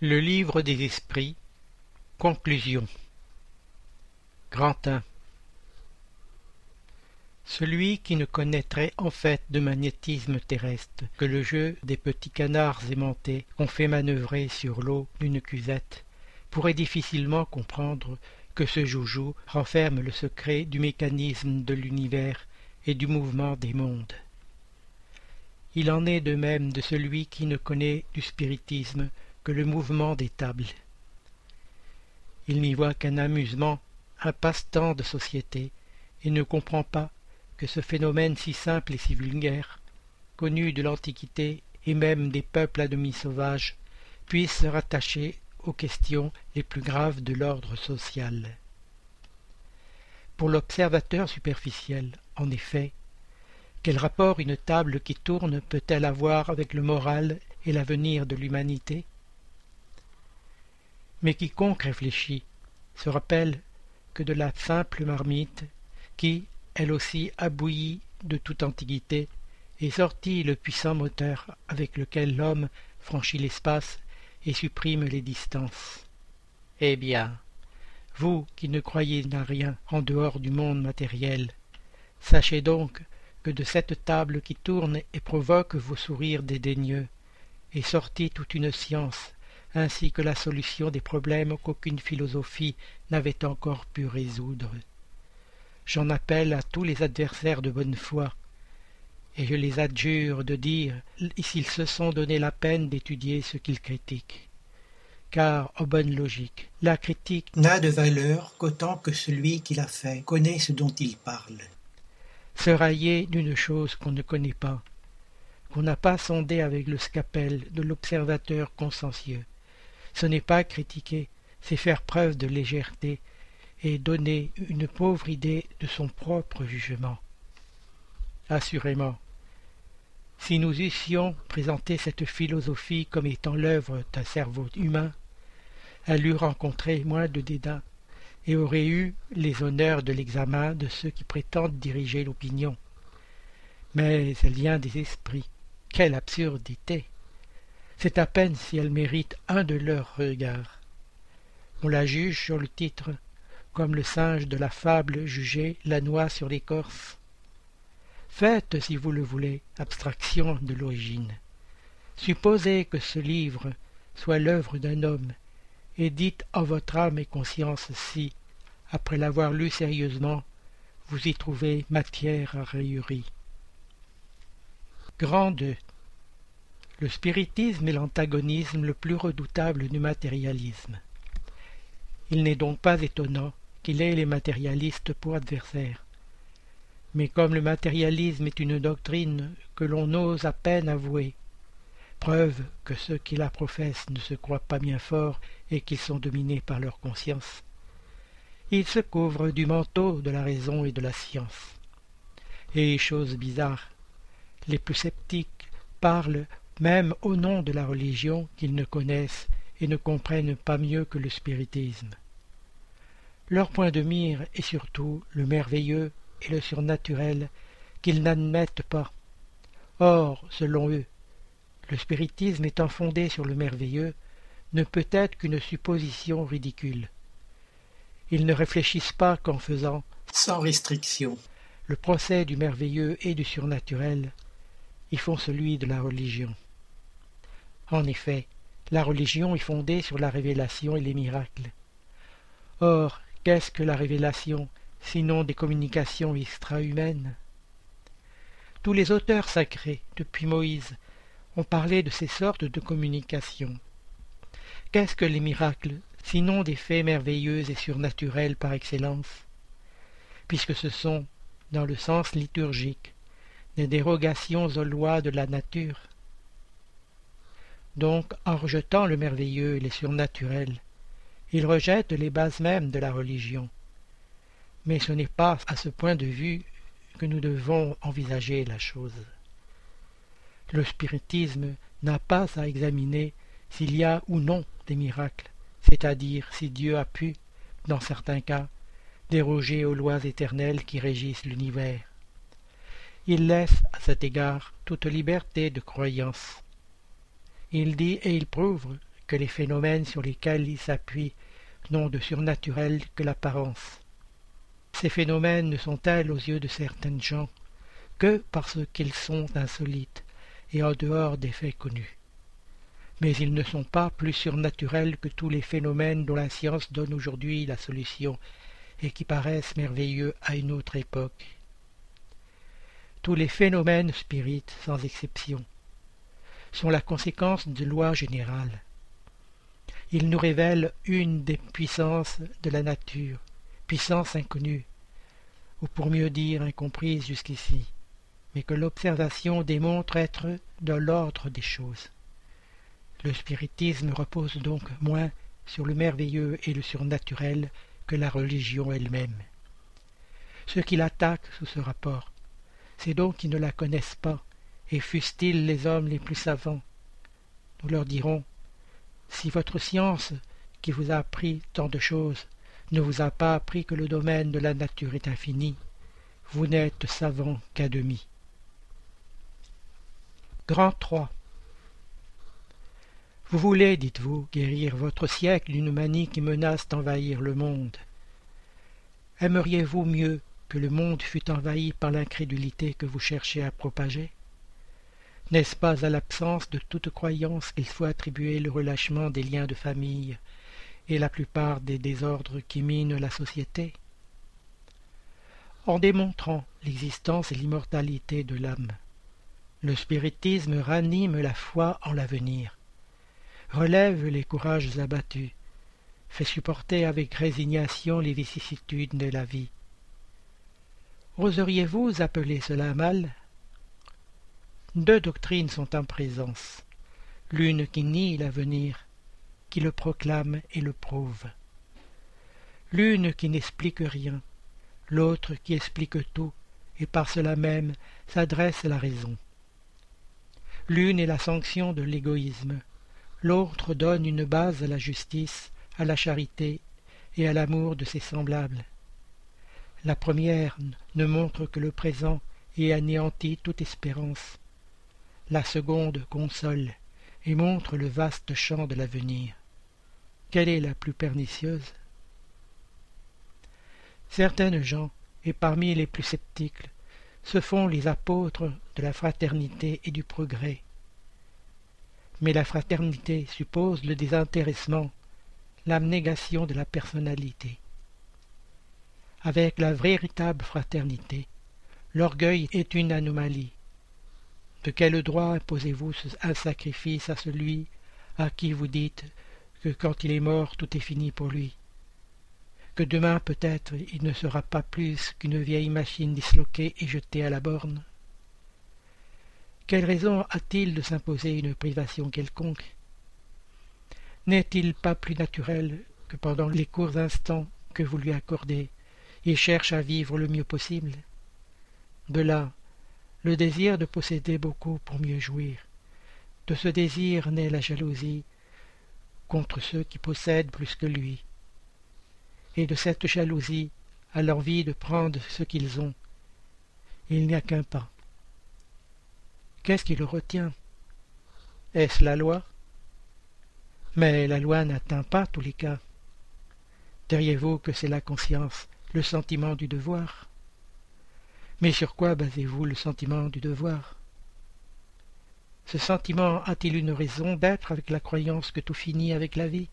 Le livre des esprits. Conclusion. Grand 1 Celui qui ne connaîtrait en fait de magnétisme terrestre que le jeu des petits canards aimantés qu'on fait manœuvrer sur l'eau d'une cuvette pourrait difficilement comprendre que ce joujou renferme le secret du mécanisme de l'univers et du mouvement des mondes. Il en est de même de celui qui ne connaît du spiritisme le mouvement des tables. Il n'y voit qu'un amusement, un passe-temps de société, et ne comprend pas que ce phénomène si simple et si vulgaire, connu de l'Antiquité et même des peuples à demi sauvages, puisse se rattacher aux questions les plus graves de l'ordre social. Pour l'observateur superficiel, en effet, quel rapport une table qui tourne peut-elle avoir avec le moral et l'avenir de l'humanité? Mais quiconque réfléchit se rappelle que de la simple marmite, qui, elle aussi, a bouilli de toute antiquité, est sorti le puissant moteur avec lequel l'homme franchit l'espace et supprime les distances. Eh bien, vous qui ne croyez à rien en dehors du monde matériel, sachez donc que de cette table qui tourne et provoque vos sourires dédaigneux est sortie toute une science ainsi que la solution des problèmes qu'aucune philosophie n'avait encore pu résoudre. J'en appelle à tous les adversaires de bonne foi, et je les adjure de dire s'ils se sont donné la peine d'étudier ce qu'ils critiquent. Car, en bonne logique, la critique n'a de valeur qu'autant que celui qui l'a fait connaît ce dont il parle. Se railler d'une chose qu'on ne connaît pas, qu'on n'a pas sondé avec le scapel de l'observateur consciencieux, ce n'est pas critiquer, c'est faire preuve de légèreté et donner une pauvre idée de son propre jugement. Assurément, si nous eussions présenté cette philosophie comme étant l'œuvre d'un cerveau humain, elle eût rencontré moins de dédain et aurait eu les honneurs de l'examen de ceux qui prétendent diriger l'opinion. Mais elle vient des esprits. Quelle absurdité c'est à peine si elle mérite un de leurs regards. On la juge sur le titre, comme le singe de la fable jugeait la noix sur l'écorce. Faites, si vous le voulez, abstraction de l'origine. Supposez que ce livre soit l'œuvre d'un homme, et dites en votre âme et conscience si, après l'avoir lu sérieusement, vous y trouvez matière à. Grande le spiritisme est l'antagonisme le plus redoutable du matérialisme. Il n'est donc pas étonnant qu'il ait les matérialistes pour adversaires. Mais comme le matérialisme est une doctrine que l'on ose à peine avouer, preuve que ceux qui la professent ne se croient pas bien forts et qu'ils sont dominés par leur conscience, il se couvre du manteau de la raison et de la science. Et chose bizarre, les plus sceptiques parlent même au nom de la religion qu'ils ne connaissent et ne comprennent pas mieux que le spiritisme. Leur point de mire est surtout le merveilleux et le surnaturel qu'ils n'admettent pas. Or, selon eux, le spiritisme étant fondé sur le merveilleux, ne peut être qu'une supposition ridicule. Ils ne réfléchissent pas qu'en faisant, sans restriction, le procès du merveilleux et du surnaturel, ils font celui de la religion. En effet, la religion est fondée sur la révélation et les miracles. Or, qu'est-ce que la révélation, sinon des communications extra-humaines? Tous les auteurs sacrés, depuis Moïse, ont parlé de ces sortes de communications. Qu'est-ce que les miracles, sinon des faits merveilleux et surnaturels par excellence? Puisque ce sont, dans le sens liturgique, des dérogations aux lois de la nature, donc, en rejetant le merveilleux et le surnaturel, il rejette les bases mêmes de la religion. Mais ce n'est pas à ce point de vue que nous devons envisager la chose. Le spiritisme n'a pas à examiner s'il y a ou non des miracles, c'est-à-dire si Dieu a pu, dans certains cas, déroger aux lois éternelles qui régissent l'univers. Il laisse à cet égard toute liberté de croyance. Il dit et il prouve que les phénomènes sur lesquels ils s'appuient n'ont de surnaturel que l'apparence. Ces phénomènes ne sont-elles aux yeux de certaines gens que parce qu'ils sont insolites et en dehors des faits connus. Mais ils ne sont pas plus surnaturels que tous les phénomènes dont la science donne aujourd'hui la solution et qui paraissent merveilleux à une autre époque. Tous les phénomènes spirites, sans exception, sont la conséquence de lois générales. Ils nous révèlent une des puissances de la nature, puissance inconnue, ou pour mieux dire incomprise jusqu'ici, mais que l'observation démontre être de l'ordre des choses. Le spiritisme repose donc moins sur le merveilleux et le surnaturel que la religion elle-même. Ceux qui l'attaquent sous ce rapport, c'est donc qu'ils ne la connaissent pas, et fussent-ils les hommes les plus savants? Nous leur dirons, si votre science, qui vous a appris tant de choses, ne vous a pas appris que le domaine de la nature est infini, vous n'êtes savant qu'à demi. Grand 3 Vous voulez, dites-vous, guérir votre siècle d'une manie qui menace d'envahir le monde. Aimeriez-vous mieux que le monde fût envahi par l'incrédulité que vous cherchez à propager? N'est-ce pas à l'absence de toute croyance qu'il faut attribuer le relâchement des liens de famille et la plupart des désordres qui minent la société? En démontrant l'existence et l'immortalité de l'âme, le spiritisme ranime la foi en l'avenir, relève les courages abattus, fait supporter avec résignation les vicissitudes de la vie. Oseriez-vous appeler cela mal? Deux doctrines sont en présence, l'une qui nie l'avenir, qui le proclame et le prouve, l'une qui n'explique rien, l'autre qui explique tout, et par cela même s'adresse à la raison. L'une est la sanction de l'égoïsme, l'autre donne une base à la justice, à la charité et à l'amour de ses semblables. La première ne montre que le présent et anéantit toute espérance la seconde console et montre le vaste champ de l'avenir. Quelle est la plus pernicieuse? Certaines gens, et parmi les plus sceptiques, se font les apôtres de la fraternité et du progrès. Mais la fraternité suppose le désintéressement, l'abnégation de la personnalité. Avec la véritable fraternité, l'orgueil est une anomalie, de quel droit imposez-vous un sacrifice à celui à qui vous dites que quand il est mort tout est fini pour lui? Que demain peut-être il ne sera pas plus qu'une vieille machine disloquée et jetée à la borne? Quelle raison a-t-il de s'imposer une privation quelconque? N'est-il pas plus naturel que pendant les courts instants que vous lui accordez, il cherche à vivre le mieux possible? De là le désir de posséder beaucoup pour mieux jouir. De ce désir naît la jalousie contre ceux qui possèdent plus que lui. Et de cette jalousie à l'envie de prendre ce qu'ils ont. Il n'y a qu'un pas. Qu'est-ce qui le retient? Est-ce la loi? Mais la loi n'atteint pas tous les cas. Diriez-vous que c'est la conscience, le sentiment du devoir? Mais sur quoi basez-vous le sentiment du devoir? Ce sentiment a-t-il une raison d'être avec la croyance que tout finit avec la vie?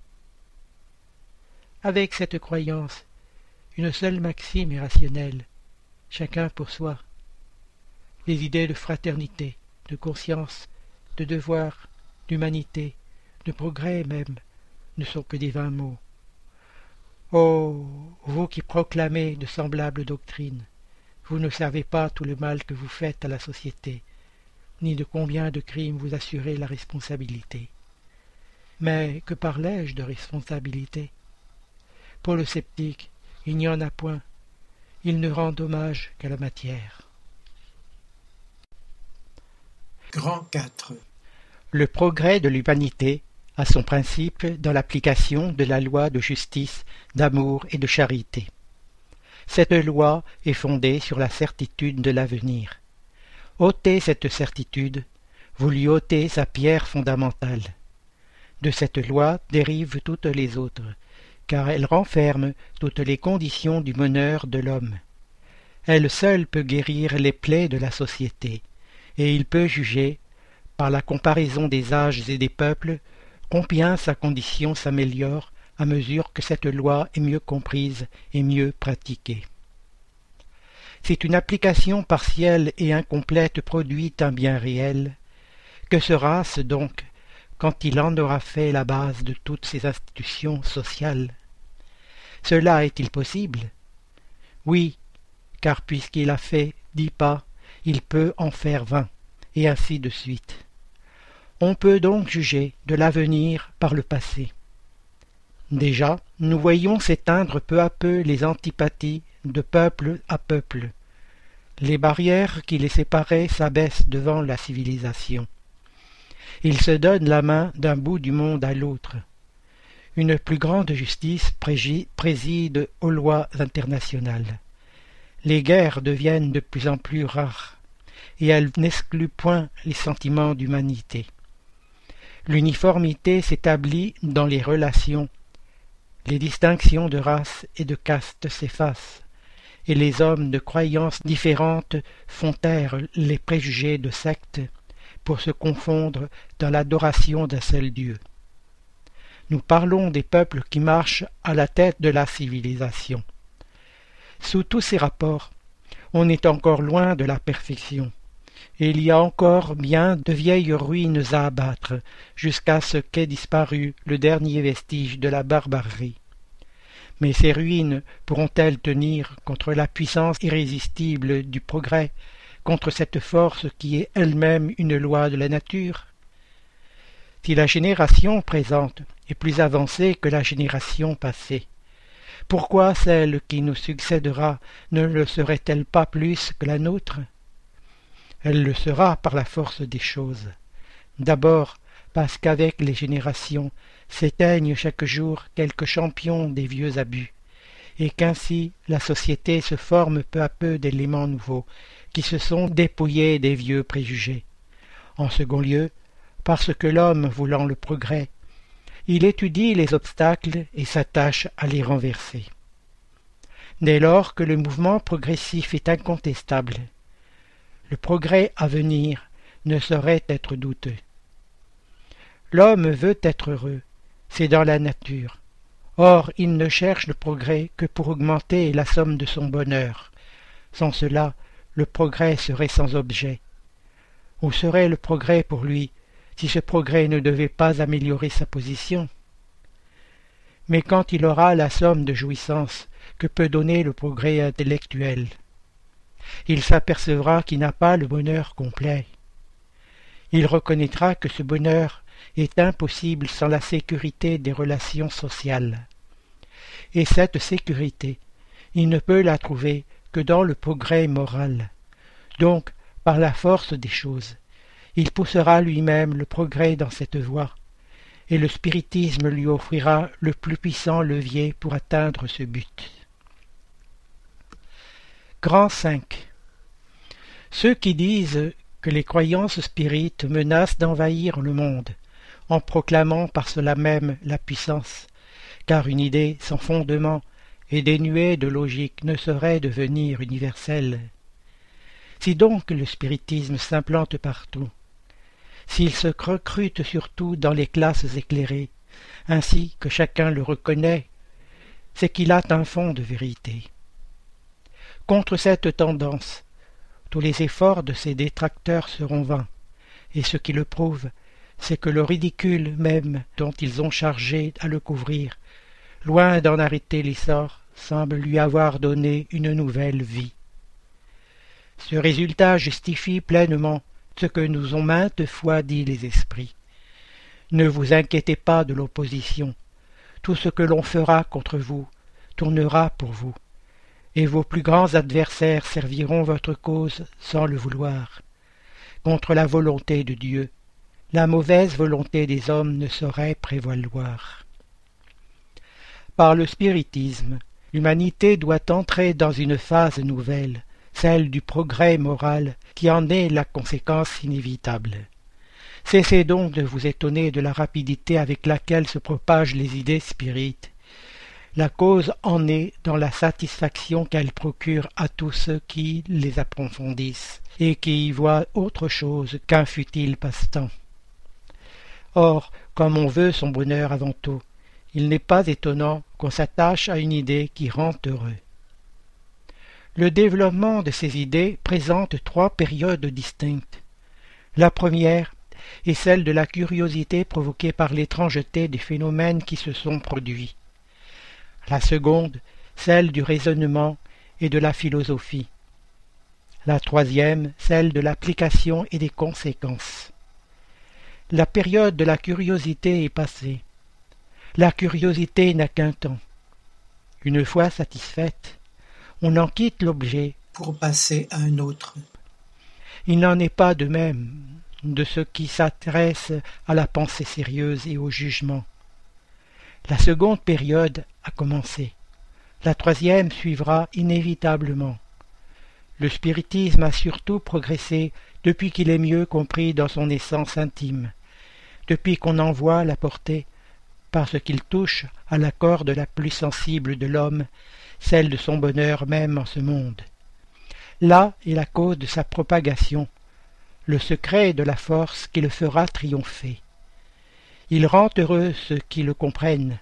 Avec cette croyance, une seule maxime est rationnelle, chacun pour soi. Les idées de fraternité, de conscience, de devoir, d'humanité, de progrès même, ne sont que des vains mots. Oh, vous qui proclamez de semblables doctrines, vous ne savez pas tout le mal que vous faites à la société, ni de combien de crimes vous assurez la responsabilité. Mais que parlais-je de responsabilité? Pour le sceptique, il n'y en a point. Il ne rend hommage qu'à la matière. Grand 4 Le progrès de l'humanité a son principe dans l'application de la loi de justice, d'amour et de charité. Cette loi est fondée sur la certitude de l'avenir. Ôtez cette certitude, vous lui ôtez sa pierre fondamentale. De cette loi dérivent toutes les autres, car elle renferme toutes les conditions du bonheur de l'homme. Elle seule peut guérir les plaies de la société, et il peut juger, par la comparaison des âges et des peuples, combien sa condition s'améliore à mesure que cette loi est mieux comprise et mieux pratiquée. Si une application partielle et incomplète produit un bien réel, que sera-ce donc quand il en aura fait la base de toutes ces institutions sociales Cela est-il possible? Oui, car puisqu'il a fait dix pas, il peut en faire vingt, et ainsi de suite. On peut donc juger de l'avenir par le passé. Déjà, nous voyons s'éteindre peu à peu les antipathies de peuple à peuple. Les barrières qui les séparaient s'abaissent devant la civilisation. Ils se donnent la main d'un bout du monde à l'autre. Une plus grande justice préside aux lois internationales. Les guerres deviennent de plus en plus rares, et elles n'excluent point les sentiments d'humanité. L'uniformité s'établit dans les relations les distinctions de race et de caste s'effacent, et les hommes de croyances différentes font taire les préjugés de secte pour se confondre dans l'adoration d'un seul Dieu. Nous parlons des peuples qui marchent à la tête de la civilisation. Sous tous ces rapports, on est encore loin de la perfection, il y a encore bien de vieilles ruines à abattre jusqu'à ce qu'ait disparu le dernier vestige de la barbarie. Mais ces ruines pourront-elles tenir contre la puissance irrésistible du progrès, contre cette force qui est elle-même une loi de la nature? Si la génération présente est plus avancée que la génération passée, pourquoi celle qui nous succédera ne le serait-elle pas plus que la nôtre? Elle le sera par la force des choses. D'abord parce qu'avec les générations s'éteignent chaque jour quelques champions des vieux abus, et qu'ainsi la société se forme peu à peu d'éléments nouveaux qui se sont dépouillés des vieux préjugés. En second lieu, parce que l'homme voulant le progrès, il étudie les obstacles et s'attache à les renverser. Dès lors que le mouvement progressif est incontestable, le progrès à venir ne saurait être douteux. L'homme veut être heureux, c'est dans la nature. Or il ne cherche le progrès que pour augmenter la somme de son bonheur. Sans cela, le progrès serait sans objet. Où serait le progrès pour lui si ce progrès ne devait pas améliorer sa position? Mais quand il aura la somme de jouissance que peut donner le progrès intellectuel, il s'apercevra qu'il n'a pas le bonheur complet. Il reconnaîtra que ce bonheur est impossible sans la sécurité des relations sociales. Et cette sécurité, il ne peut la trouver que dans le progrès moral. Donc, par la force des choses, il poussera lui-même le progrès dans cette voie, et le spiritisme lui offrira le plus puissant levier pour atteindre ce but. Grand 5 Ceux qui disent que les croyances spirites menacent d'envahir le monde en proclamant par cela même la puissance, car une idée sans fondement et dénuée de logique ne saurait devenir universelle. Si donc le spiritisme s'implante partout, s'il se recrute surtout dans les classes éclairées, ainsi que chacun le reconnaît, c'est qu'il a un fond de vérité. Contre cette tendance, tous les efforts de ses détracteurs seront vains, et ce qui le prouve, c'est que le ridicule même dont ils ont chargé à le couvrir, loin d'en arrêter l'essor, semble lui avoir donné une nouvelle vie. Ce résultat justifie pleinement ce que nous ont maintes fois dit les esprits. Ne vous inquiétez pas de l'opposition. Tout ce que l'on fera contre vous tournera pour vous, et vos plus grands adversaires serviront votre cause sans le vouloir. Contre la volonté de Dieu, la mauvaise volonté des hommes ne saurait prévaloir. Par le spiritisme, l'humanité doit entrer dans une phase nouvelle, celle du progrès moral qui en est la conséquence inévitable. Cessez donc de vous étonner de la rapidité avec laquelle se propagent les idées spirites. La cause en est dans la satisfaction qu'elles procurent à tous ceux qui les approfondissent et qui y voient autre chose qu'un futile passe-temps. Or, comme on veut son bonheur avant tout, il n'est pas étonnant qu'on s'attache à une idée qui rend heureux. Le développement de ces idées présente trois périodes distinctes. La première est celle de la curiosité provoquée par l'étrangeté des phénomènes qui se sont produits la seconde celle du raisonnement et de la philosophie, la troisième celle de l'application et des conséquences. La période de la curiosité est passée. La curiosité n'a qu'un temps. Une fois satisfaite, on en quitte l'objet pour passer à un autre. Il n'en est pas de même de ce qui s'adresse à la pensée sérieuse et au jugement. La seconde période a commencé. La troisième suivra inévitablement. Le spiritisme a surtout progressé depuis qu'il est mieux compris dans son essence intime, depuis qu'on en voit la portée, parce qu'il touche à la corde la plus sensible de l'homme, celle de son bonheur même en ce monde. Là est la cause de sa propagation, le secret de la force qui le fera triompher. Il rend heureux ceux qui le comprennent,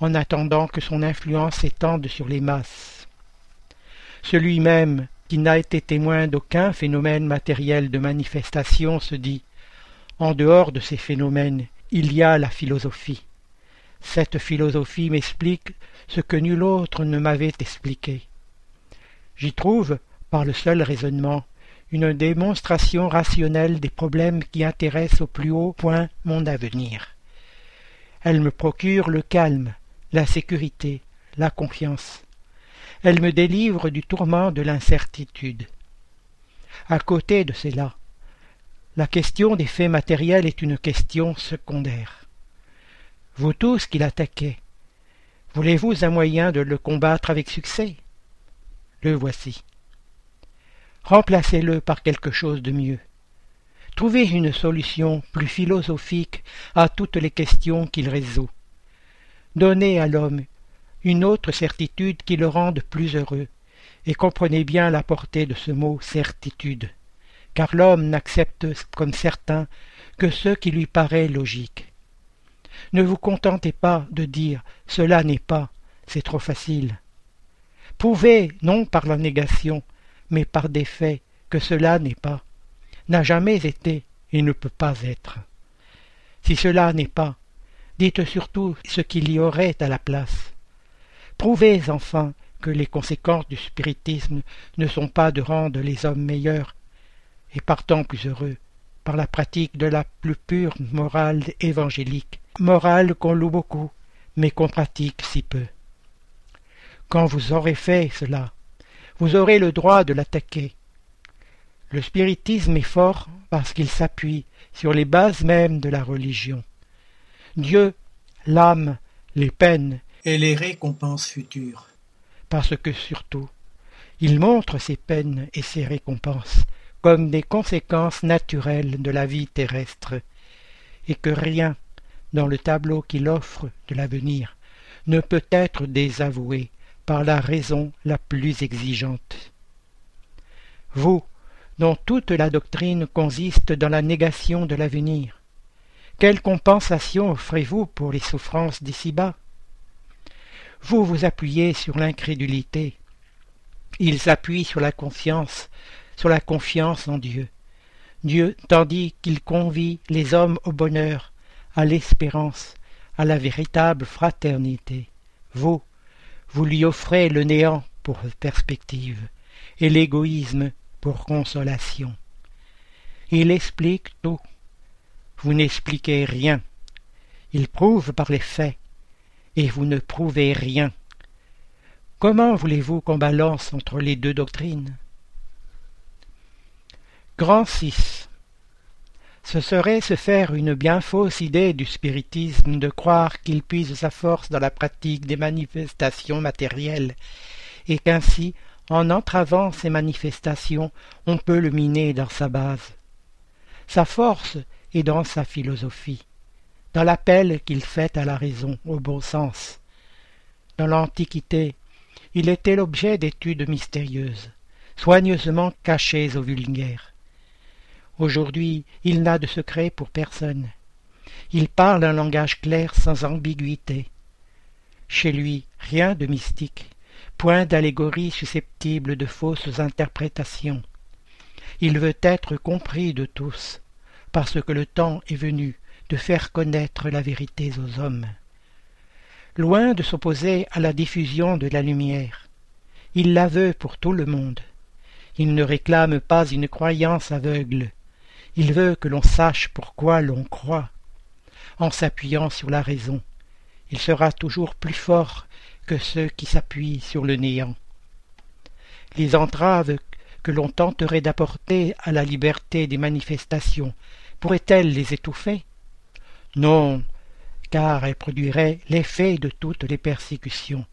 en attendant que son influence s'étende sur les masses. Celui même qui n'a été témoin d'aucun phénomène matériel de manifestation se dit En dehors de ces phénomènes, il y a la philosophie. Cette philosophie m'explique ce que nul autre ne m'avait expliqué. J'y trouve, par le seul raisonnement, une démonstration rationnelle des problèmes qui intéressent au plus haut point mon avenir. Elle me procure le calme, la sécurité, la confiance. Elle me délivre du tourment de l'incertitude. À côté de cela, la question des faits matériels est une question secondaire. Vous tous qui l'attaquez, voulez-vous un moyen de le combattre avec succès? Le voici. Remplacez-le par quelque chose de mieux. Trouvez une solution plus philosophique à toutes les questions qu'il résout. Donnez à l'homme une autre certitude qui le rende plus heureux, et comprenez bien la portée de ce mot certitude, car l'homme n'accepte comme certain que ce qui lui paraît logique. Ne vous contentez pas de dire cela n'est pas, c'est trop facile. Prouvez, non par la négation, mais par des faits, que cela n'est pas, n'a jamais été et ne peut pas être. Si cela n'est pas, Dites surtout ce qu'il y aurait à la place. Prouvez enfin que les conséquences du spiritisme ne sont pas de rendre les hommes meilleurs, et partant plus heureux, par la pratique de la plus pure morale évangélique, morale qu'on loue beaucoup, mais qu'on pratique si peu. Quand vous aurez fait cela, vous aurez le droit de l'attaquer. Le spiritisme est fort parce qu'il s'appuie sur les bases mêmes de la religion. Dieu, l'âme, les peines et les récompenses futures. Parce que surtout, il montre ces peines et ces récompenses comme des conséquences naturelles de la vie terrestre, et que rien, dans le tableau qu'il offre de l'avenir, ne peut être désavoué par la raison la plus exigeante. Vous, dont toute la doctrine consiste dans la négation de l'avenir, quelle compensation offrez-vous pour les souffrances d'ici-bas? Vous vous appuyez sur l'incrédulité. Ils s'appuient sur la conscience, sur la confiance en Dieu. Dieu, tandis qu'il convie les hommes au bonheur, à l'espérance, à la véritable fraternité. Vous, vous lui offrez le néant pour perspective, et l'égoïsme consolation. Il explique tout vous n'expliquez rien. Il prouve par les faits, et vous ne prouvez rien. Comment voulez-vous qu'on balance entre les deux doctrines? Grand 6. Ce serait se faire une bien fausse idée du spiritisme de croire qu'il puise sa force dans la pratique des manifestations matérielles, et qu'ainsi, en entravant ces manifestations, on peut le miner dans sa base. Sa force et dans sa philosophie, dans l'appel qu'il fait à la raison, au bon sens. Dans l'Antiquité, il était l'objet d'études mystérieuses, soigneusement cachées aux vulgaires. Aujourd'hui, il n'a de secret pour personne. Il parle un langage clair sans ambiguïté. Chez lui, rien de mystique, point d'allégorie susceptible de fausses interprétations. Il veut être compris de tous, parce que le temps est venu de faire connaître la vérité aux hommes. Loin de s'opposer à la diffusion de la lumière, il la veut pour tout le monde. Il ne réclame pas une croyance aveugle, il veut que l'on sache pourquoi l'on croit. En s'appuyant sur la raison, il sera toujours plus fort ceux qui s'appuient sur le néant. Les entraves que l'on tenterait d'apporter à la liberté des manifestations pourraient-elles les étouffer? Non, car elles produiraient l'effet de toutes les persécutions,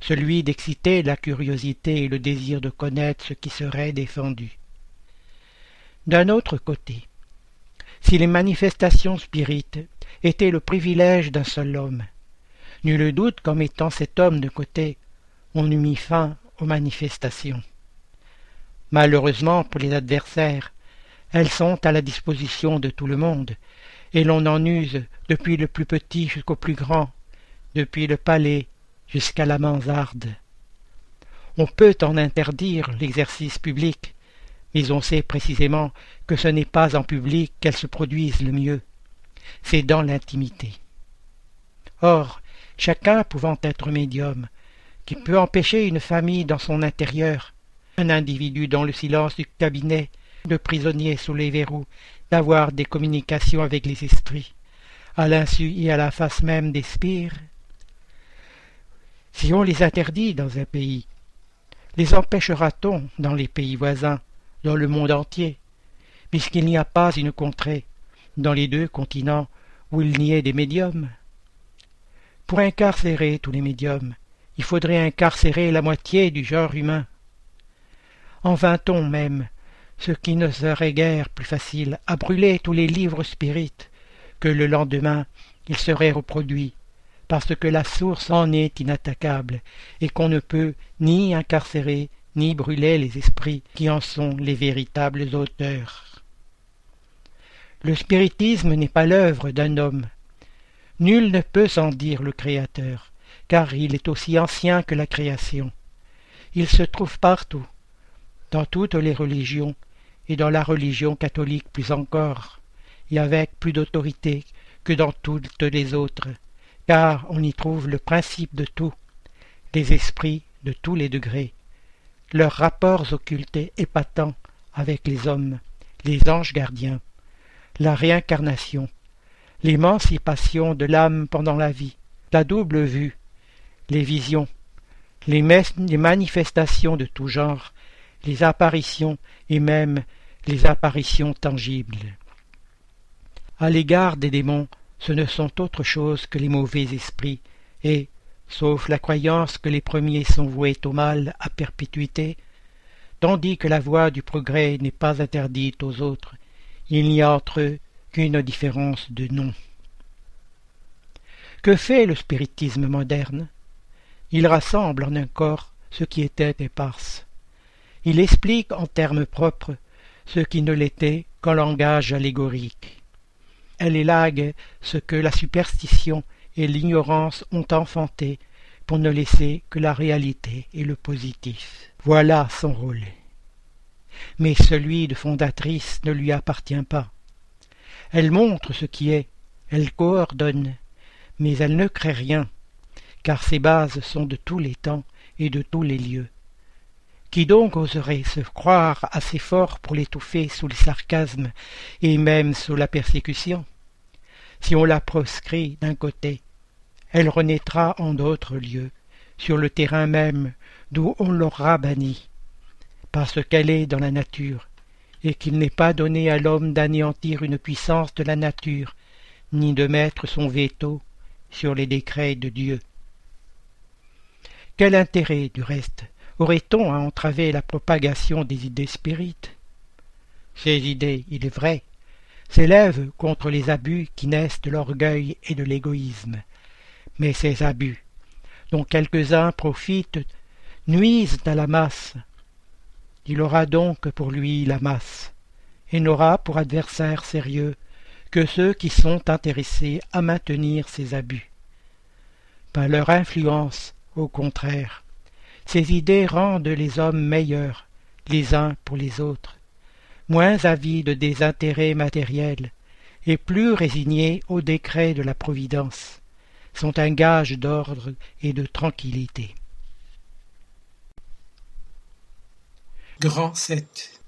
celui d'exciter la curiosité et le désir de connaître ce qui serait défendu. D'un autre côté, si les manifestations spirites étaient le privilège d'un seul homme, nul doute qu'en mettant cet homme de côté, on eût mis fin aux manifestations. Malheureusement pour les adversaires, elles sont à la disposition de tout le monde, et l'on en use depuis le plus petit jusqu'au plus grand, depuis le palais jusqu'à la mansarde. On peut en interdire l'exercice public, mais on sait précisément que ce n'est pas en public qu'elles se produisent le mieux, c'est dans l'intimité. Or, chacun pouvant être médium, qui peut empêcher une famille dans son intérieur, un individu dans le silence du cabinet, de prisonnier sous les verrous, d'avoir des communications avec les esprits, à l'insu et à la face même des spires Si on les interdit dans un pays, les empêchera-t-on dans les pays voisins dans le monde entier, puisqu'il n'y a pas une contrée, dans les deux continents, où il n'y ait des médiums? Pour incarcérer tous les médiums, il faudrait incarcérer la moitié du genre humain. En vint-on même, ce qui ne serait guère plus facile, à brûler tous les livres spirites, que le lendemain ils seraient reproduits, parce que la source en est inattaquable, et qu'on ne peut ni incarcérer ni brûler les esprits qui en sont les véritables auteurs. Le spiritisme n'est pas l'œuvre d'un homme. Nul ne peut s'en dire le Créateur, car il est aussi ancien que la création. Il se trouve partout, dans toutes les religions, et dans la religion catholique plus encore, et avec plus d'autorité que dans toutes les autres, car on y trouve le principe de tout, les esprits de tous les degrés, leurs rapports occultés épatants avec les hommes, les anges gardiens, la réincarnation, l'émancipation de l'âme pendant la vie, la double vue, les visions, les, manifestations de tout genre, les apparitions et même les apparitions tangibles. À l'égard des démons, ce ne sont autre chose que les mauvais esprits, et, sauf la croyance que les premiers sont voués au mal à perpétuité, tandis que la voie du progrès n'est pas interdite aux autres, il n'y a entre eux qu'une différence de nom. Que fait le spiritisme moderne? Il rassemble en un corps ce qui était éparse. Il explique en termes propres ce qui ne l'était qu'en langage allégorique. Elle élague ce que la superstition et l'ignorance ont enfanté pour ne laisser que la réalité et le positif. Voilà son rôle. Mais celui de fondatrice ne lui appartient pas. Elle montre ce qui est, elle coordonne, mais elle ne crée rien, car ses bases sont de tous les temps et de tous les lieux. Qui donc oserait se croire assez fort pour l'étouffer sous le sarcasme et même sous la persécution? Si on la proscrit d'un côté, elle renaîtra en d'autres lieux, sur le terrain même d'où on l'aura bannie, parce qu'elle est dans la nature, et qu'il n'est pas donné à l'homme d'anéantir une puissance de la nature, ni de mettre son veto sur les décrets de Dieu. Quel intérêt, du reste, aurait-on à entraver la propagation des idées spirites? Ces idées, il est vrai, s'élève contre les abus qui naissent de l'orgueil et de l'égoïsme. Mais ces abus, dont quelques-uns profitent, nuisent à la masse. Il aura donc pour lui la masse, et n'aura pour adversaire sérieux que ceux qui sont intéressés à maintenir ces abus. Par leur influence, au contraire, ces idées rendent les hommes meilleurs les uns pour les autres, moins avides des intérêts matériels et plus résignés aux décrets de la Providence, sont un gage d'ordre et de tranquillité. Grand 7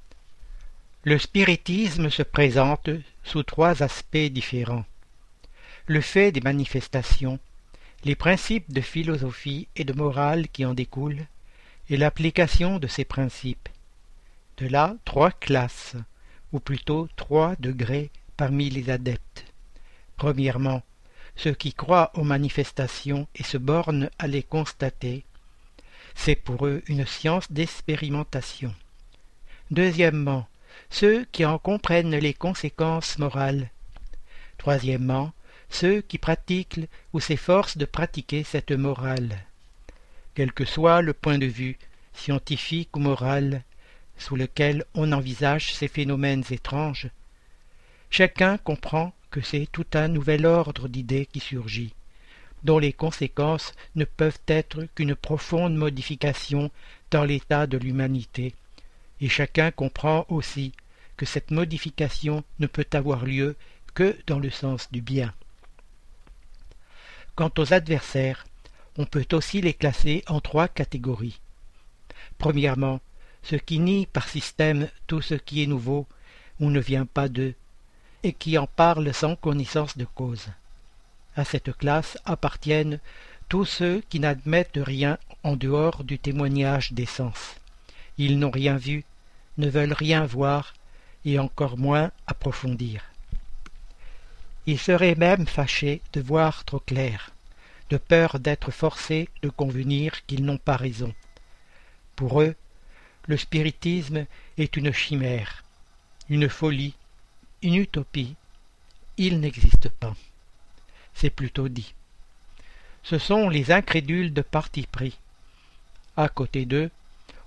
Le spiritisme se présente sous trois aspects différents. Le fait des manifestations, les principes de philosophie et de morale qui en découlent, et l'application de ces principes. De là trois classes, ou plutôt trois degrés parmi les adeptes. Premièrement, ceux qui croient aux manifestations et se bornent à les constater. C'est pour eux une science d'expérimentation. Deuxièmement, ceux qui en comprennent les conséquences morales. Troisièmement, ceux qui pratiquent ou s'efforcent de pratiquer cette morale. Quel que soit le point de vue, scientifique ou moral, sous lequel on envisage ces phénomènes étranges, chacun comprend que c'est tout un nouvel ordre d'idées qui surgit, dont les conséquences ne peuvent être qu'une profonde modification dans l'état de l'humanité, et chacun comprend aussi que cette modification ne peut avoir lieu que dans le sens du bien. Quant aux adversaires, on peut aussi les classer en trois catégories. Premièrement, ceux qui nient par système tout ce qui est nouveau ou ne vient pas d'eux, et qui en parlent sans connaissance de cause. À cette classe appartiennent tous ceux qui n'admettent rien en dehors du témoignage des sens. Ils n'ont rien vu, ne veulent rien voir, et encore moins approfondir. Ils seraient même fâchés de voir trop clair, de peur d'être forcés de convenir qu'ils n'ont pas raison. Pour eux, le spiritisme est une chimère, une folie, une utopie. Il n'existe pas. C'est plutôt dit. Ce sont les incrédules de parti pris. À côté d'eux,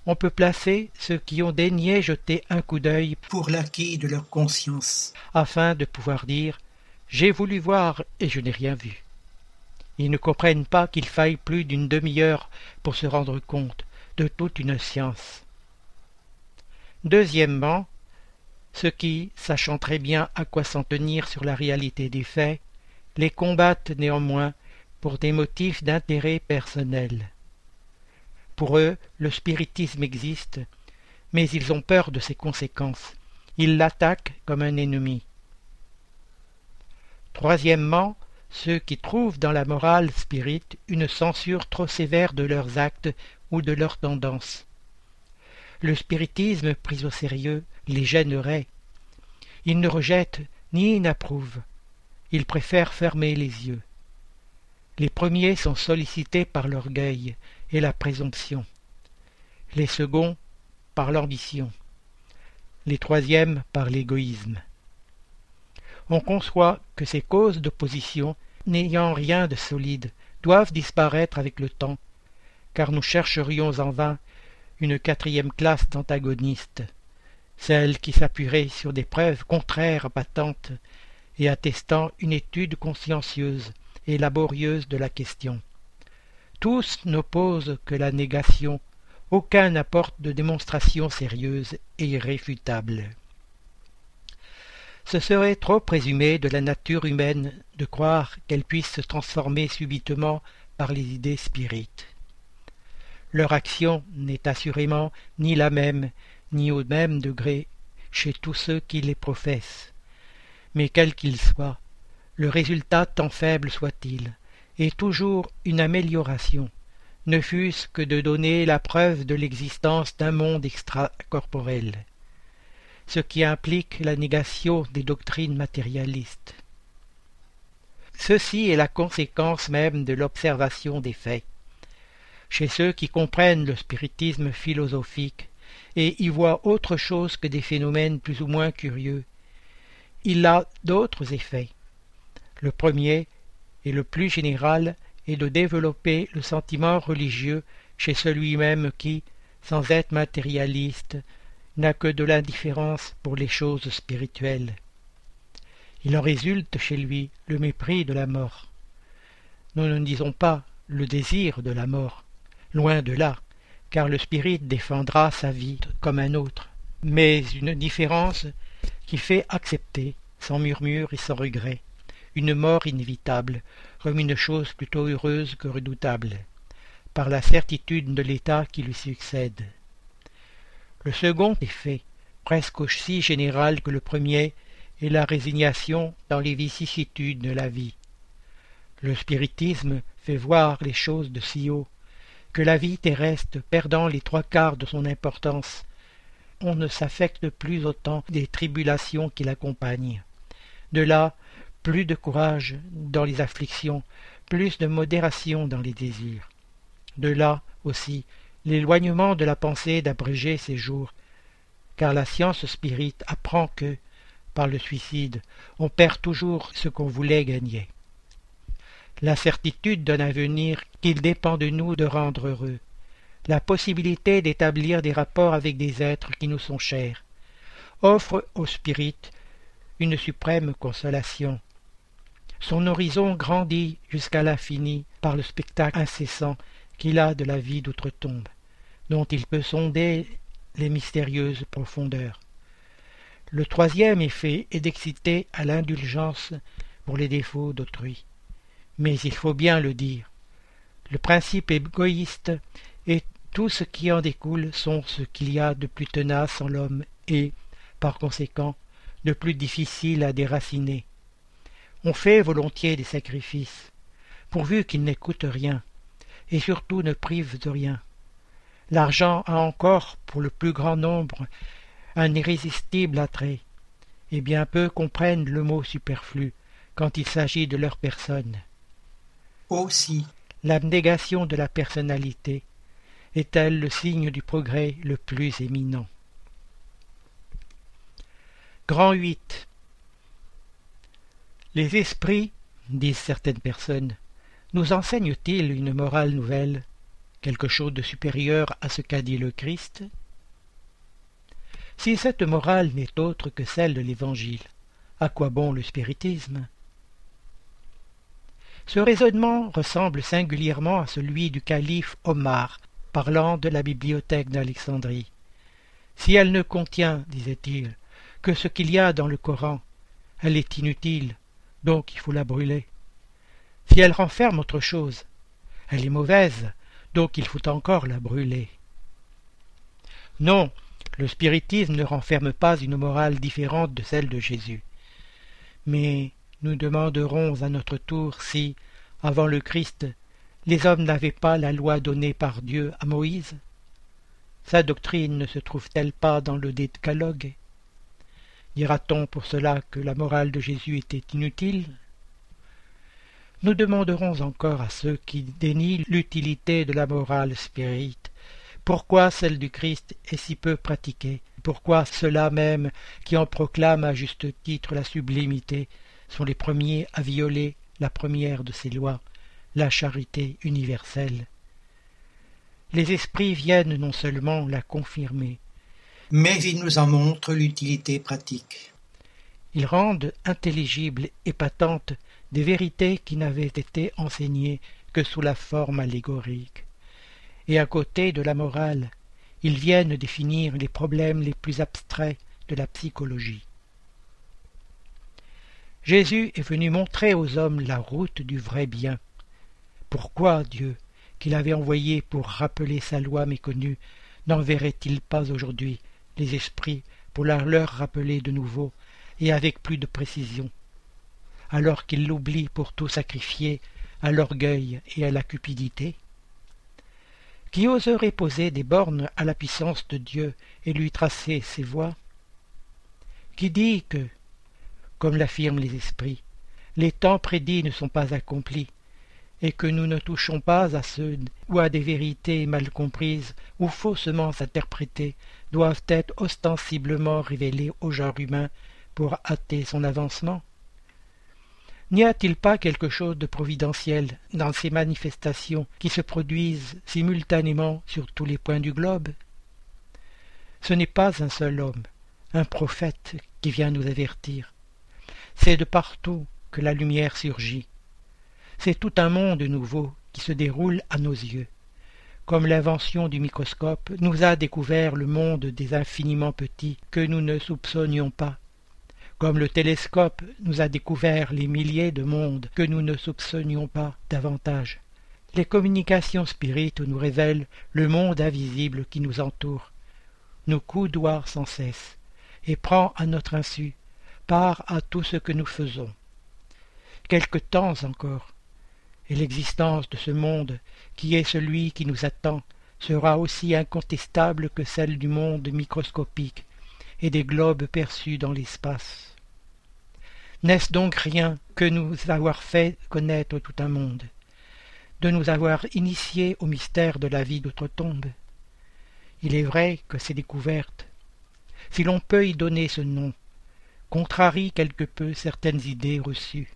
on peut placer ceux qui ont daigné jeter un coup d'œil pour l'acquis de leur conscience, afin de pouvoir dire j'ai voulu voir et je n'ai rien vu. Ils ne comprennent pas qu'il faille plus d'une demi-heure pour se rendre compte de toute une science. Deuxièmement, ceux qui, sachant très bien à quoi s'en tenir sur la réalité des faits, les combattent néanmoins pour des motifs d'intérêt personnel. Pour eux, le spiritisme existe, mais ils ont peur de ses conséquences. Ils l'attaquent comme un ennemi. Troisièmement, ceux qui trouvent dans la morale spirite une censure trop sévère de leurs actes ou de leurs tendances. Le spiritisme pris au sérieux les gênerait. Ils ne rejettent ni n'approuvent. Ils préfèrent fermer les yeux. Les premiers sont sollicités par l'orgueil et la présomption. Les seconds par l'ambition. Les troisièmes par l'égoïsme on conçoit que ces causes d'opposition, n'ayant rien de solide, doivent disparaître avec le temps, car nous chercherions en vain une quatrième classe d'antagonistes, celle qui s'appuierait sur des preuves contraires patentes et attestant une étude consciencieuse et laborieuse de la question. Tous n'opposent que la négation, aucun n'apporte de démonstration sérieuse et irréfutable. Ce serait trop présumer de la nature humaine de croire qu'elle puisse se transformer subitement par les idées spirites. Leur action n'est assurément ni la même, ni au même degré chez tous ceux qui les professent. Mais quel qu'il soit, le résultat tant faible soit-il, est toujours une amélioration, ne fût-ce que de donner la preuve de l'existence d'un monde extracorporel ce qui implique la négation des doctrines matérialistes. Ceci est la conséquence même de l'observation des faits. Chez ceux qui comprennent le spiritisme philosophique et y voient autre chose que des phénomènes plus ou moins curieux, il a d'autres effets. Le premier, et le plus général, est de développer le sentiment religieux chez celui-même qui, sans être matérialiste, n'a que de l'indifférence pour les choses spirituelles. Il en résulte chez lui le mépris de la mort. Nous ne disons pas le désir de la mort, loin de là, car le spirit défendra sa vie comme un autre, mais une différence qui fait accepter, sans murmure et sans regret, une mort inévitable, comme une chose plutôt heureuse que redoutable, par la certitude de l'état qui lui succède. Le second effet, presque aussi général que le premier, est la résignation dans les vicissitudes de la vie. Le spiritisme fait voir les choses de si haut que la vie terrestre perdant les trois quarts de son importance, on ne s'affecte plus autant des tribulations qui l'accompagnent. De là, plus de courage dans les afflictions, plus de modération dans les désirs. De là, aussi, l'éloignement de la pensée d'abréger ses jours, car la science spirite apprend que, par le suicide, on perd toujours ce qu'on voulait gagner la certitude d'un avenir qu'il dépend de nous de rendre heureux, la possibilité d'établir des rapports avec des êtres qui nous sont chers, offre au spirit une suprême consolation. Son horizon grandit jusqu'à l'infini par le spectacle incessant qu'il a de la vie d'outre-tombe, dont il peut sonder les mystérieuses profondeurs. Le troisième effet est d'exciter à l'indulgence pour les défauts d'autrui mais il faut bien le dire. Le principe égoïste et tout ce qui en découle sont ce qu'il y a de plus tenace en l'homme et, par conséquent, de plus difficile à déraciner. On fait volontiers des sacrifices, pourvu qu'ils n'écoutent rien, et surtout ne privent de rien. L'argent a encore, pour le plus grand nombre, un irrésistible attrait, et bien peu comprennent le mot superflu quand il s'agit de leur personne aussi. L'abnégation de la personnalité est-elle le signe du progrès le plus éminent? Grand 8 Les esprits, disent certaines personnes, nous enseignent-ils une morale nouvelle, quelque chose de supérieur à ce qu'a dit le Christ? Si cette morale n'est autre que celle de l'Évangile, à quoi bon le spiritisme? Ce raisonnement ressemble singulièrement à celui du calife Omar, parlant de la bibliothèque d'Alexandrie. Si elle ne contient, disait-il, que ce qu'il y a dans le Coran, elle est inutile, donc il faut la brûler. Si elle renferme autre chose, elle est mauvaise, donc il faut encore la brûler. Non, le spiritisme ne renferme pas une morale différente de celle de Jésus. Mais nous demanderons à notre tour si, avant le Christ, les hommes n'avaient pas la loi donnée par Dieu à Moïse. Sa doctrine ne se trouve-t-elle pas dans le décalogue? Dira-t-on pour cela que la morale de Jésus était inutile? Nous demanderons encore à ceux qui dénient l'utilité de la morale spirite pourquoi celle du Christ est si peu pratiquée? Pourquoi ceux-là même qui en proclament à juste titre la sublimité sont les premiers à violer la première de ces lois, la charité universelle. Les esprits viennent non seulement la confirmer, mais ils nous en montrent l'utilité pratique. Ils rendent intelligibles et patentes des vérités qui n'avaient été enseignées que sous la forme allégorique. Et à côté de la morale, ils viennent définir les problèmes les plus abstraits de la psychologie. Jésus est venu montrer aux hommes la route du vrai bien. Pourquoi Dieu, qu'il avait envoyé pour rappeler sa loi méconnue, n'enverrait-il pas aujourd'hui les esprits pour la leur rappeler de nouveau et avec plus de précision, alors qu'il l'oublie pour tout sacrifier à l'orgueil et à la cupidité? Qui oserait poser des bornes à la puissance de Dieu et lui tracer ses voies? Qui dit que, comme l'affirment les esprits, les temps prédits ne sont pas accomplis, et que nous ne touchons pas à ceux où à des vérités mal comprises ou faussement interprétées doivent être ostensiblement révélées au genre humain pour hâter son avancement N'y a-t-il pas quelque chose de providentiel dans ces manifestations qui se produisent simultanément sur tous les points du globe? Ce n'est pas un seul homme, un prophète qui vient nous avertir. C'est de partout que la lumière surgit. C'est tout un monde nouveau qui se déroule à nos yeux. Comme l'invention du microscope nous a découvert le monde des infiniment petits que nous ne soupçonnions pas comme le télescope nous a découvert les milliers de mondes que nous ne soupçonnions pas davantage. Les communications spirites nous révèlent le monde invisible qui nous entoure, nous coudoir sans cesse, et prend à notre insu part à tout ce que nous faisons. Quelque temps encore, et l'existence de ce monde, qui est celui qui nous attend, sera aussi incontestable que celle du monde microscopique et des globes perçus dans l'espace. N'est-ce donc rien que nous avoir fait connaître tout un monde, de nous avoir initiés au mystère de la vie d'outre-tombe? Il est vrai que ces découvertes, si l'on peut y donner ce nom, contrarient quelque peu certaines idées reçues.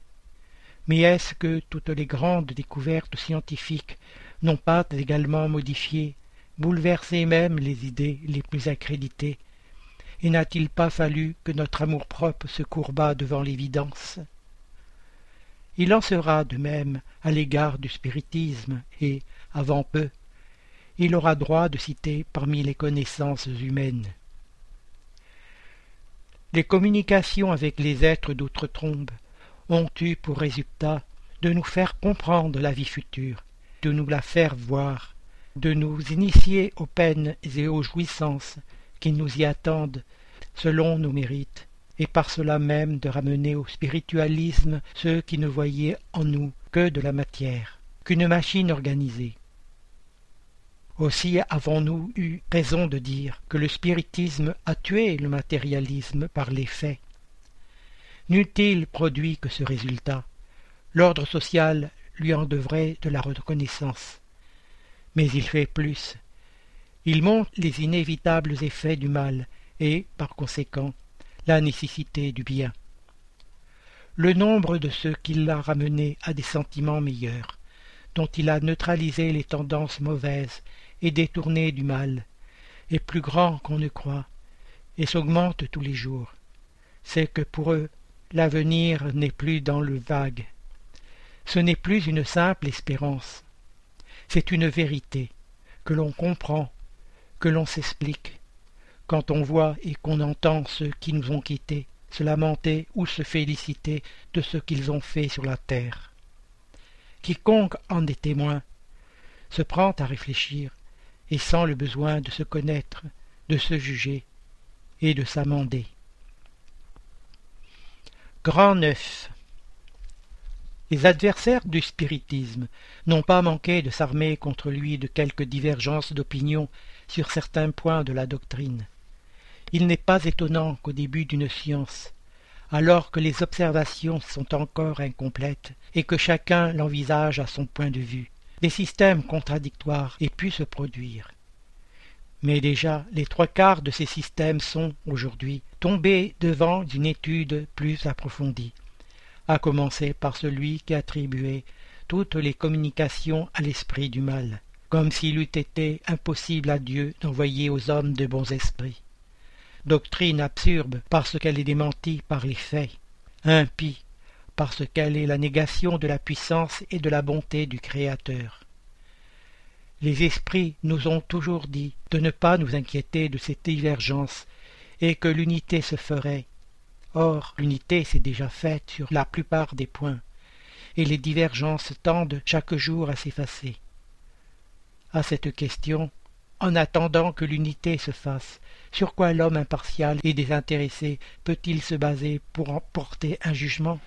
Mais est-ce que toutes les grandes découvertes scientifiques n'ont pas également modifié, bouleversé même les idées les plus accréditées? Et n'a-t-il pas fallu que notre amour-propre se courbât devant l'évidence? Il en sera de même à l'égard du spiritisme, et, avant peu, il aura droit de citer parmi les connaissances humaines. Les communications avec les êtres d'outre-tombe ont eu pour résultat de nous faire comprendre la vie future, de nous la faire voir, de nous initier aux peines et aux jouissances qui nous y attendent selon nos mérites, et par cela même de ramener au spiritualisme ceux qui ne voyaient en nous que de la matière, qu'une machine organisée. Aussi avons-nous eu raison de dire que le spiritisme a tué le matérialisme par les faits. N'eût-il produit que ce résultat, l'ordre social lui en devrait de la reconnaissance. Mais il fait plus. Il montre les inévitables effets du mal et, par conséquent, la nécessité du bien. Le nombre de ceux qui l'a ramené à des sentiments meilleurs, dont il a neutralisé les tendances mauvaises et détourné du mal, est plus grand qu'on ne croit, et s'augmente tous les jours. C'est que pour eux, l'avenir n'est plus dans le vague. Ce n'est plus une simple espérance, c'est une vérité que l'on comprend que l'on s'explique, quand on voit et qu'on entend ceux qui nous ont quittés se lamenter ou se féliciter de ce qu'ils ont fait sur la terre. Quiconque en est témoin se prend à réfléchir et sent le besoin de se connaître, de se juger et de s'amender. Grand neuf. Les adversaires du spiritisme n'ont pas manqué de s'armer contre lui de quelques divergences d'opinion sur certains points de la doctrine. Il n'est pas étonnant qu'au début d'une science, alors que les observations sont encore incomplètes et que chacun l'envisage à son point de vue, des systèmes contradictoires aient pu se produire. Mais déjà les trois quarts de ces systèmes sont, aujourd'hui, tombés devant une étude plus approfondie, à commencer par celui qui attribuait toutes les communications à l'esprit du mal, comme s'il eût été impossible à Dieu d'envoyer aux hommes de bons esprits. Doctrine absurde parce qu'elle est démentie par les faits, impie parce qu'elle est la négation de la puissance et de la bonté du Créateur. Les esprits nous ont toujours dit de ne pas nous inquiéter de ces divergences que l'unité se ferait. Or, l'unité s'est déjà faite sur la plupart des points, et les divergences tendent chaque jour à s'effacer à cette question, en attendant que l'unité se fasse, sur quoi l'homme impartial et désintéressé peut-il se baser pour en porter un jugement?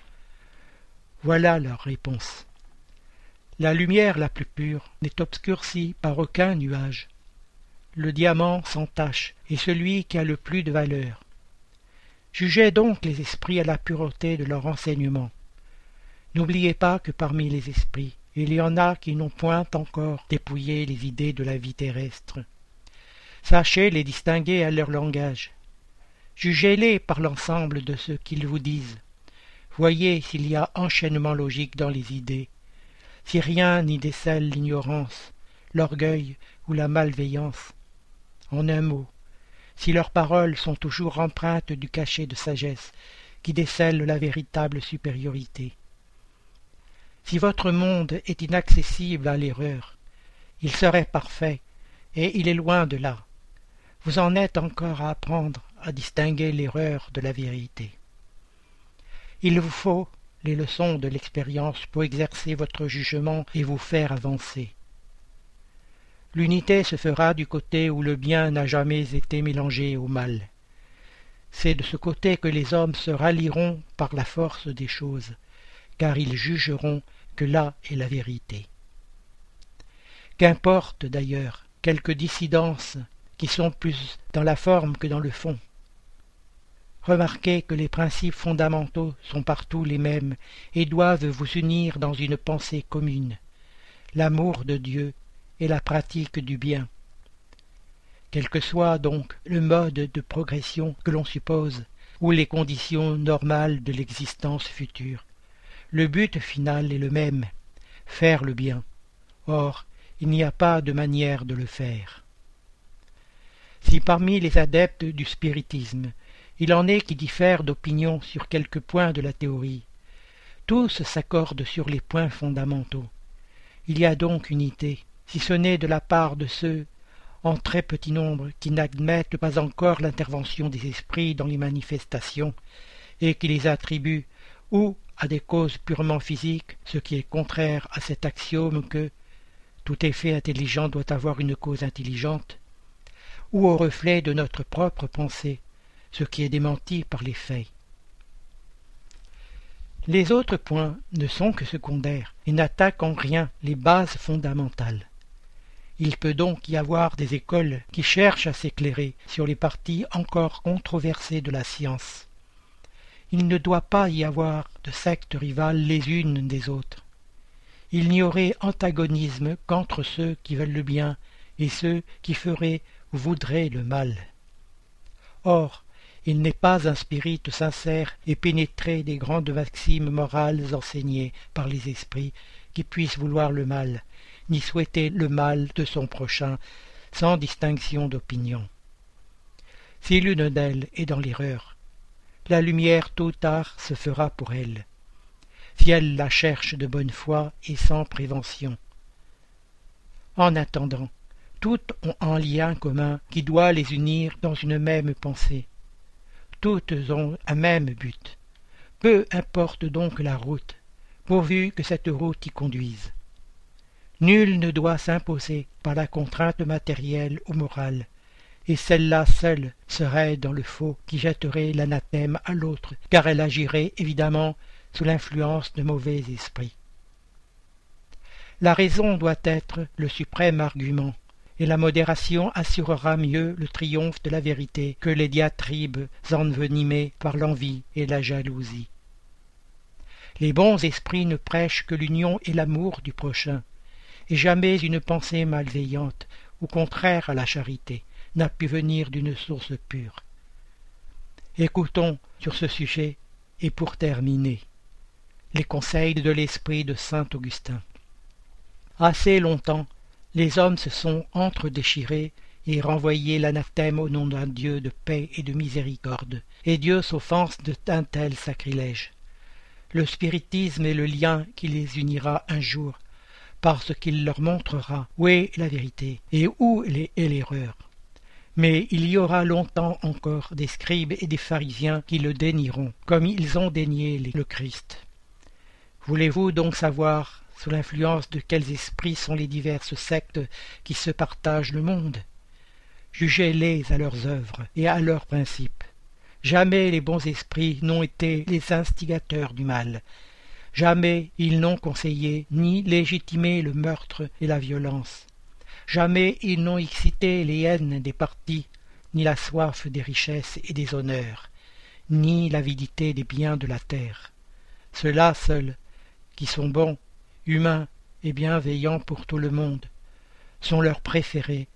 Voilà leur réponse. La lumière la plus pure n'est obscurcie par aucun nuage. Le diamant sans tache est celui qui a le plus de valeur. Jugez donc les esprits à la pureté de leur enseignement. N'oubliez pas que parmi les esprits, il y en a qui n'ont point encore dépouillé les idées de la vie terrestre. Sachez les distinguer à leur langage. Jugez-les par l'ensemble de ce qu'ils vous disent. Voyez s'il y a enchaînement logique dans les idées, si rien n'y décèle l'ignorance, l'orgueil ou la malveillance. En un mot, si leurs paroles sont toujours empreintes du cachet de sagesse qui décèle la véritable supériorité. Si votre monde est inaccessible à l'erreur, il serait parfait, et il est loin de là. Vous en êtes encore à apprendre à distinguer l'erreur de la vérité. Il vous faut les leçons de l'expérience pour exercer votre jugement et vous faire avancer. L'unité se fera du côté où le bien n'a jamais été mélangé au mal. C'est de ce côté que les hommes se rallieront par la force des choses, car ils jugeront que là est la vérité. Qu'importe d'ailleurs quelques dissidences qui sont plus dans la forme que dans le fond. Remarquez que les principes fondamentaux sont partout les mêmes et doivent vous unir dans une pensée commune, l'amour de Dieu et la pratique du bien. Quel que soit donc le mode de progression que l'on suppose, ou les conditions normales de l'existence future, le but final est le même, faire le bien. Or, il n'y a pas de manière de le faire. Si parmi les adeptes du spiritisme, il en est qui diffèrent d'opinion sur quelques points de la théorie, tous s'accordent sur les points fondamentaux. Il y a donc unité, si ce n'est de la part de ceux, en très petit nombre, qui n'admettent pas encore l'intervention des esprits dans les manifestations, et qui les attribuent ou à des causes purement physiques, ce qui est contraire à cet axiome que tout effet intelligent doit avoir une cause intelligente, ou au reflet de notre propre pensée, ce qui est démenti par les faits. Les autres points ne sont que secondaires et n'attaquent en rien les bases fondamentales. Il peut donc y avoir des écoles qui cherchent à s'éclairer sur les parties encore controversées de la science il ne doit pas y avoir de sectes rivales les unes des autres. Il n'y aurait antagonisme qu'entre ceux qui veulent le bien et ceux qui feraient ou voudraient le mal. Or, il n'est pas un spirit sincère et pénétré des grandes maximes morales enseignées par les esprits qui puisse vouloir le mal, ni souhaiter le mal de son prochain, sans distinction d'opinion. Si l'une d'elles est dans l'erreur, la lumière tôt ou tard se fera pour elle, si elle la cherche de bonne foi et sans prévention. En attendant, toutes ont un lien commun qui doit les unir dans une même pensée. Toutes ont un même but. Peu importe donc la route, pourvu que cette route y conduise. Nul ne doit s'imposer par la contrainte matérielle ou morale, et celle-là seule serait dans le faux qui jetterait l'anathème à l'autre, car elle agirait évidemment sous l'influence de mauvais esprits. La raison doit être le suprême argument, et la modération assurera mieux le triomphe de la vérité que les diatribes envenimées par l'envie et la jalousie. Les bons esprits ne prêchent que l'union et l'amour du prochain, et jamais une pensée malveillante ou contraire à la charité n'a pu venir d'une source pure. Écoutons sur ce sujet, et pour terminer, les conseils de l'esprit de saint Augustin. Assez longtemps, les hommes se sont entre-déchirés et renvoyé l'anathème au nom d'un Dieu de paix et de miséricorde, et Dieu s'offense de un tel sacrilège. Le spiritisme est le lien qui les unira un jour, parce qu'il leur montrera où est la vérité et où est l'erreur. Mais il y aura longtemps encore des scribes et des pharisiens qui le dénieront, comme ils ont dénié le Christ. Voulez-vous donc savoir sous l'influence de quels esprits sont les diverses sectes qui se partagent le monde? Jugez-les à leurs œuvres et à leurs principes. Jamais les bons esprits n'ont été les instigateurs du mal. Jamais ils n'ont conseillé ni légitimé le meurtre et la violence. Jamais ils n'ont excité les haines des partis, ni la soif des richesses et des honneurs, ni l'avidité des biens de la terre. Ceux-là seuls, qui sont bons, humains et bienveillants pour tout le monde, sont leurs préférés,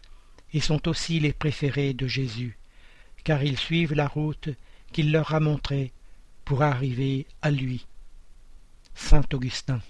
et sont aussi les préférés de Jésus, car ils suivent la route qu'il leur a montrée pour arriver à lui. Saint Augustin.